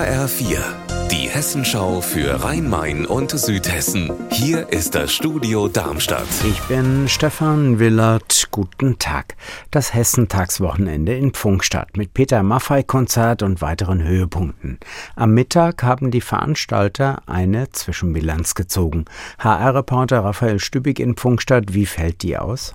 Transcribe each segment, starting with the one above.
HR4, die Hessenschau für Rhein-Main und Südhessen. Hier ist das Studio Darmstadt. Ich bin Stefan Willert. Guten Tag. Das Hessentagswochenende in Pfungstadt mit Peter Maffei-Konzert und weiteren Höhepunkten. Am Mittag haben die Veranstalter eine Zwischenbilanz gezogen. HR-Reporter Raphael Stübig in Pfungstadt, wie fällt die aus?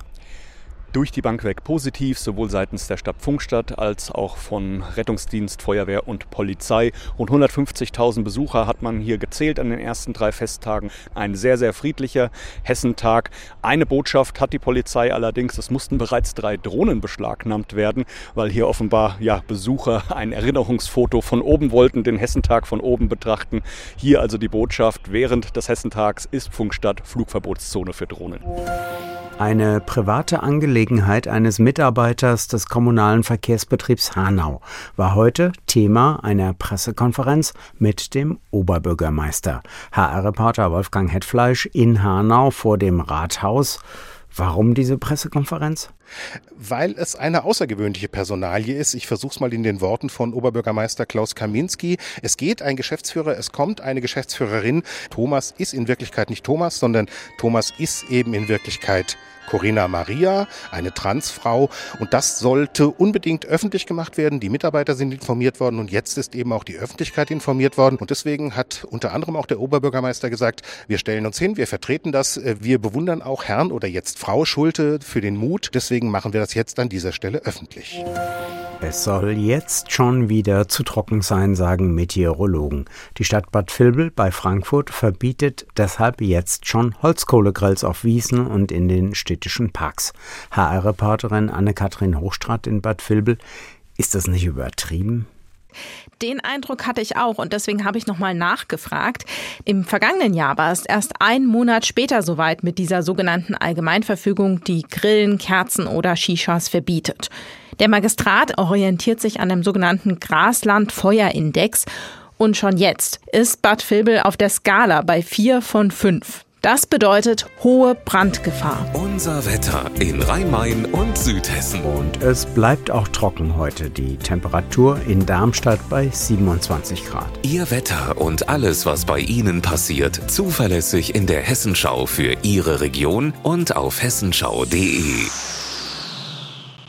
Durch die Bank weg positiv, sowohl seitens der Stadt Pfungstadt als auch von Rettungsdienst, Feuerwehr und Polizei. Rund 150.000 Besucher hat man hier gezählt an den ersten drei Festtagen. Ein sehr, sehr friedlicher Hessentag. Eine Botschaft hat die Polizei allerdings, es mussten bereits drei Drohnen beschlagnahmt werden, weil hier offenbar ja, Besucher ein Erinnerungsfoto von oben wollten, den Hessentag von oben betrachten. Hier also die Botschaft, während des Hessentags ist Pfungstadt Flugverbotszone für Drohnen. Eine private Angelegenheit eines Mitarbeiters des kommunalen Verkehrsbetriebs Hanau war heute Thema einer Pressekonferenz mit dem Oberbürgermeister. HR-Reporter Wolfgang Hetfleisch in Hanau vor dem Rathaus. Warum diese Pressekonferenz? Weil es eine außergewöhnliche Personalie ist. Ich versuche es mal in den Worten von Oberbürgermeister Klaus Kaminski. Es geht ein Geschäftsführer, es kommt eine Geschäftsführerin. Thomas ist in Wirklichkeit nicht Thomas, sondern Thomas ist eben in Wirklichkeit Corinna Maria, eine Transfrau. Und das sollte unbedingt öffentlich gemacht werden. Die Mitarbeiter sind informiert worden und jetzt ist eben auch die Öffentlichkeit informiert worden. Und deswegen hat unter anderem auch der Oberbürgermeister gesagt, wir stellen uns hin, wir vertreten das. Wir bewundern auch Herrn oder jetzt Frau Schulte für den Mut. Deswegen machen wir das jetzt an dieser Stelle öffentlich. Es soll jetzt schon wieder zu trocken sein, sagen Meteorologen. Die Stadt Bad Vilbel bei Frankfurt verbietet deshalb jetzt schon Holzkohlegrills auf Wiesen und in den städtischen Parks. HR-Reporterin Anne-Kathrin Hochstrat in Bad Vilbel. Ist das nicht übertrieben? Den Eindruck hatte ich auch und deswegen habe ich nochmal nachgefragt. Im vergangenen Jahr war es erst einen Monat später soweit mit dieser sogenannten Allgemeinverfügung, die Grillen, Kerzen oder Shishas verbietet. Der Magistrat orientiert sich an dem sogenannten Grasland-Feuerindex und schon jetzt ist Bad Vilbel auf der Skala bei vier von fünf. Das bedeutet hohe Brandgefahr. Unser Wetter in Rhein-Main und Südhessen. Und es bleibt auch trocken heute. Die Temperatur in Darmstadt bei 27 Grad. Ihr Wetter und alles, was bei Ihnen passiert, zuverlässig in der Hessenschau für Ihre Region und auf hessenschau.de.